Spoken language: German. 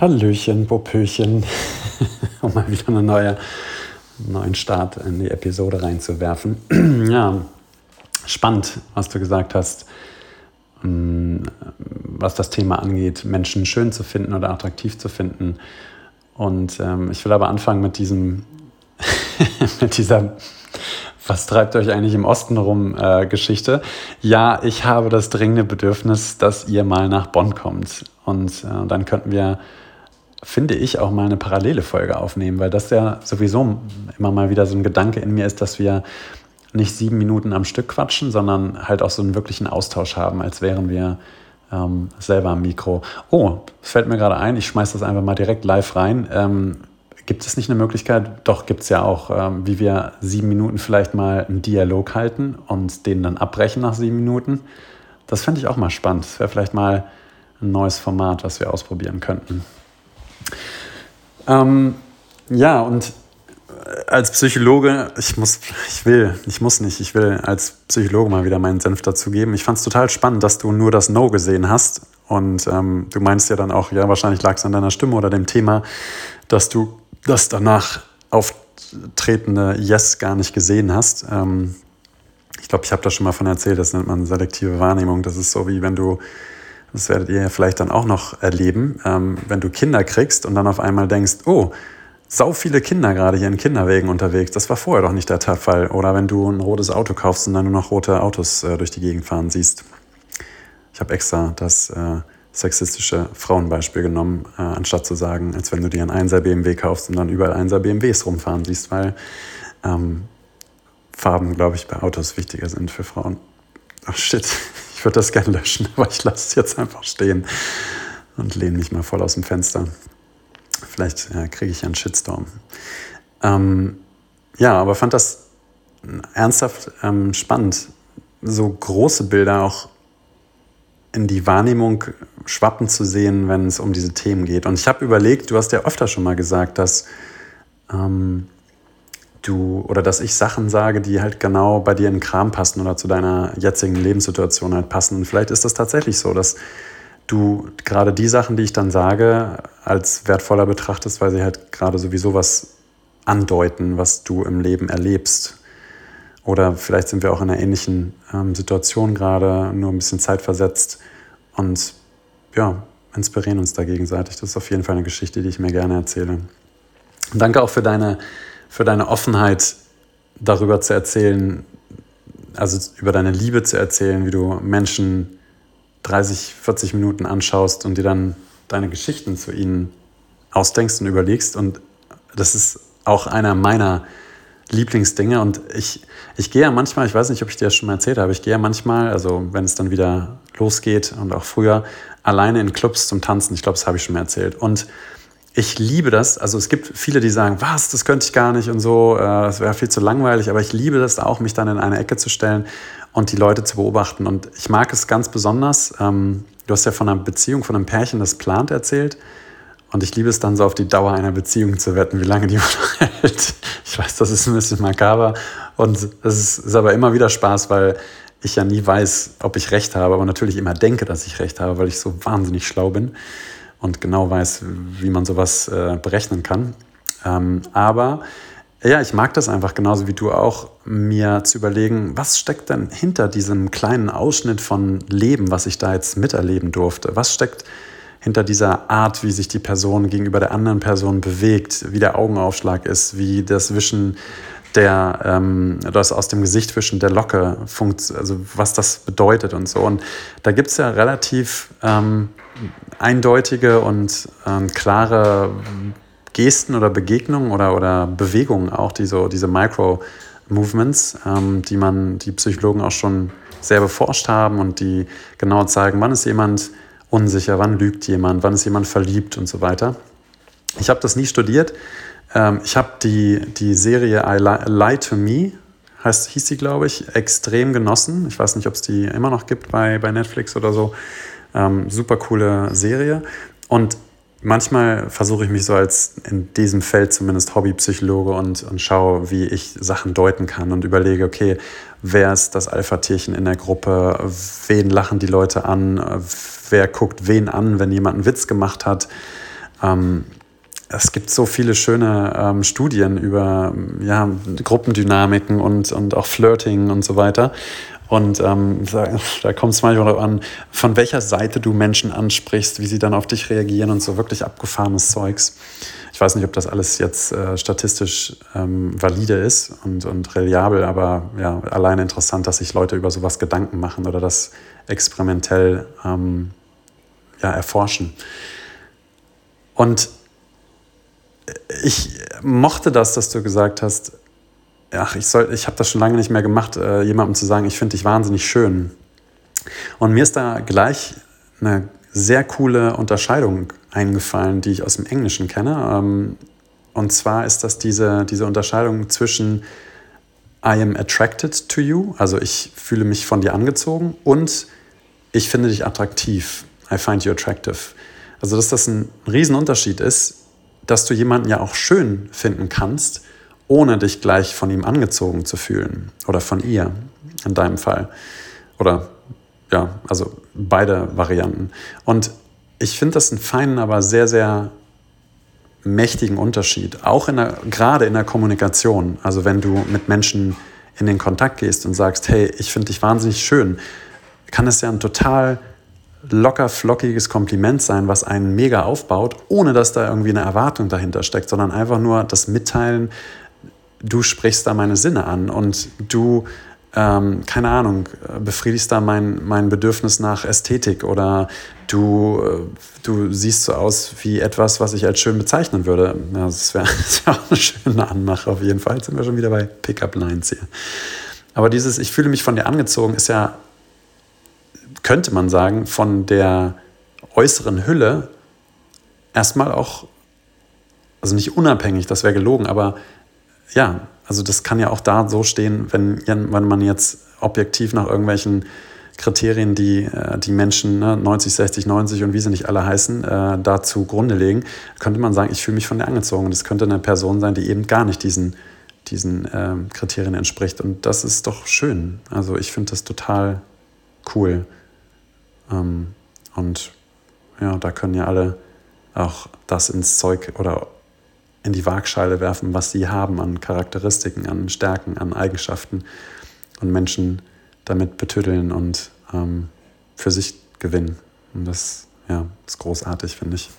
Hallöchen, Popöchen, um mal wieder einen neue, neuen Start in die Episode reinzuwerfen. ja, spannend, was du gesagt hast, ähm, was das Thema angeht, Menschen schön zu finden oder attraktiv zu finden. Und ähm, ich will aber anfangen mit diesem, mit dieser was treibt euch eigentlich im Osten rum äh, Geschichte? Ja, ich habe das dringende Bedürfnis, dass ihr mal nach Bonn kommt. Und äh, dann könnten wir finde ich, auch mal eine parallele Folge aufnehmen, weil das ja sowieso immer mal wieder so ein Gedanke in mir ist, dass wir nicht sieben Minuten am Stück quatschen, sondern halt auch so einen wirklichen Austausch haben, als wären wir ähm, selber am Mikro. Oh, fällt mir gerade ein, ich schmeiße das einfach mal direkt live rein. Ähm, gibt es nicht eine Möglichkeit? Doch, gibt es ja auch, ähm, wie wir sieben Minuten vielleicht mal einen Dialog halten und den dann abbrechen nach sieben Minuten. Das fände ich auch mal spannend. Das wäre vielleicht mal ein neues Format, was wir ausprobieren könnten. Ähm, ja, und als Psychologe, ich muss, ich will, ich muss nicht, ich will als Psychologe mal wieder meinen Senf dazugeben. Ich fand es total spannend, dass du nur das No gesehen hast. Und ähm, du meinst ja dann auch, ja, wahrscheinlich lag es an deiner Stimme oder dem Thema, dass du das danach auftretende Yes gar nicht gesehen hast. Ähm, ich glaube, ich habe da schon mal von erzählt, das nennt man selektive Wahrnehmung. Das ist so wie wenn du das werdet ihr vielleicht dann auch noch erleben, ähm, wenn du Kinder kriegst und dann auf einmal denkst, oh, sau viele Kinder gerade hier in Kinderwegen unterwegs. Das war vorher doch nicht der Fall. Oder wenn du ein rotes Auto kaufst und dann nur noch rote Autos äh, durch die Gegend fahren siehst. Ich habe extra das äh, sexistische Frauenbeispiel genommen, äh, anstatt zu sagen, als wenn du dir einen 1er BMW kaufst und dann überall 1er BMWs rumfahren siehst, weil ähm, Farben, glaube ich, bei Autos wichtiger sind für Frauen. Ach shit, ich würde das gerne löschen, aber ich lasse es jetzt einfach stehen und lehne mich mal voll aus dem Fenster. Vielleicht ja, kriege ich einen Shitstorm. Ähm, ja, aber fand das ernsthaft ähm, spannend, so große Bilder auch in die Wahrnehmung schwappen zu sehen, wenn es um diese Themen geht. Und ich habe überlegt, du hast ja öfter schon mal gesagt, dass ähm, du oder dass ich Sachen sage, die halt genau bei dir in den Kram passen oder zu deiner jetzigen Lebenssituation halt passen. Und vielleicht ist das tatsächlich so, dass du gerade die Sachen, die ich dann sage, als wertvoller betrachtest, weil sie halt gerade sowieso was andeuten, was du im Leben erlebst. Oder vielleicht sind wir auch in einer ähnlichen ähm, Situation gerade, nur ein bisschen zeitversetzt und ja, inspirieren uns da gegenseitig. Das ist auf jeden Fall eine Geschichte, die ich mir gerne erzähle. Danke auch für deine für deine Offenheit, darüber zu erzählen, also über deine Liebe zu erzählen, wie du Menschen 30, 40 Minuten anschaust und dir dann deine Geschichten zu ihnen ausdenkst und überlegst. Und das ist auch einer meiner Lieblingsdinge. Und ich, ich gehe ja manchmal, ich weiß nicht, ob ich dir das schon mal erzählt habe, ich gehe ja manchmal, also wenn es dann wieder losgeht und auch früher, alleine in Clubs zum Tanzen. Ich glaube, das habe ich schon mal erzählt. Und ich liebe das. Also es gibt viele, die sagen, was, das könnte ich gar nicht und so, äh, das wäre viel zu langweilig. Aber ich liebe das auch, mich dann in eine Ecke zu stellen und die Leute zu beobachten. Und ich mag es ganz besonders. Ähm, du hast ja von einer Beziehung, von einem Pärchen, das plant erzählt. Und ich liebe es dann so auf die Dauer einer Beziehung zu wetten, wie lange die hält. Ich weiß, das ist ein bisschen makaber. Und es ist, ist aber immer wieder Spaß, weil ich ja nie weiß, ob ich recht habe, aber natürlich immer denke, dass ich recht habe, weil ich so wahnsinnig schlau bin und genau weiß, wie man sowas äh, berechnen kann. Ähm, aber ja, ich mag das einfach genauso wie du auch, mir zu überlegen, was steckt denn hinter diesem kleinen Ausschnitt von Leben, was ich da jetzt miterleben durfte? Was steckt hinter dieser Art, wie sich die Person gegenüber der anderen Person bewegt, wie der Augenaufschlag ist, wie das Wischen der, ähm, das aus dem Gesicht wischen der Locke, funkt, also was das bedeutet und so. Und da gibt es ja relativ ähm, eindeutige und ähm, klare Gesten oder Begegnungen oder, oder Bewegungen auch, die so, diese Micro-Movements, ähm, die man, die Psychologen auch schon sehr beforscht haben und die genau zeigen, wann ist jemand unsicher, wann lügt jemand, wann ist jemand verliebt und so weiter. Ich habe das nie studiert. Ähm, ich habe die, die Serie I Lie to Me, heißt, hieß sie, glaube ich, extrem genossen. Ich weiß nicht, ob es die immer noch gibt bei, bei Netflix oder so. Ähm, super coole Serie. Und manchmal versuche ich mich so als in diesem Feld zumindest Hobbypsychologe und, und schaue, wie ich Sachen deuten kann und überlege, okay, wer ist das Alpha-Tierchen in der Gruppe, wen lachen die Leute an, wer guckt wen an, wenn jemand einen Witz gemacht hat. Ähm, es gibt so viele schöne ähm, Studien über ja, Gruppendynamiken und, und auch Flirting und so weiter. Und ähm, da, da kommt es manchmal darauf an, von welcher Seite du Menschen ansprichst, wie sie dann auf dich reagieren und so wirklich abgefahrenes Zeugs. Ich weiß nicht, ob das alles jetzt äh, statistisch ähm, valide ist und, und reliabel, aber ja, allein interessant, dass sich Leute über sowas Gedanken machen oder das experimentell ähm, ja, erforschen. Und ich mochte das, dass du gesagt hast, ach, ich, ich habe das schon lange nicht mehr gemacht, äh, jemandem zu sagen, ich finde dich wahnsinnig schön. Und mir ist da gleich eine sehr coole Unterscheidung eingefallen, die ich aus dem Englischen kenne. Ähm, und zwar ist das diese, diese Unterscheidung zwischen I am attracted to you, also ich fühle mich von dir angezogen, und ich finde dich attraktiv. I find you attractive. Also, dass das ein Riesenunterschied ist, dass du jemanden ja auch schön finden kannst, ohne dich gleich von ihm angezogen zu fühlen oder von ihr in deinem Fall. Oder ja, also beide Varianten. Und ich finde das einen feinen, aber sehr, sehr mächtigen Unterschied, auch in der, gerade in der Kommunikation. Also wenn du mit Menschen in den Kontakt gehst und sagst, hey, ich finde dich wahnsinnig schön, kann es ja ein total locker flockiges Kompliment sein, was einen mega aufbaut, ohne dass da irgendwie eine Erwartung dahinter steckt, sondern einfach nur das Mitteilen, du sprichst da meine Sinne an und du, ähm, keine Ahnung, befriedigst da mein, mein Bedürfnis nach Ästhetik oder du, äh, du siehst so aus wie etwas, was ich als schön bezeichnen würde. Ja, das wäre wär auch eine schöne Anmache auf jeden Fall. Jetzt sind wir schon wieder bei Pickup Lines hier. Aber dieses Ich fühle mich von dir angezogen ist ja könnte man sagen, von der äußeren Hülle erstmal auch, also nicht unabhängig, das wäre gelogen, aber ja, also das kann ja auch da so stehen, wenn, wenn man jetzt objektiv nach irgendwelchen Kriterien, die äh, die Menschen ne, 90, 60, 90 und wie sie nicht alle heißen, äh, da zugrunde legen, könnte man sagen, ich fühle mich von der angezogen. Und das könnte eine Person sein, die eben gar nicht diesen, diesen äh, Kriterien entspricht. Und das ist doch schön. Also ich finde das total cool. Ähm, und ja, da können ja alle auch das ins Zeug oder in die Waagschale werfen, was sie haben an Charakteristiken, an Stärken, an Eigenschaften und Menschen damit betüddeln und ähm, für sich gewinnen. Und das ja, ist großartig, finde ich.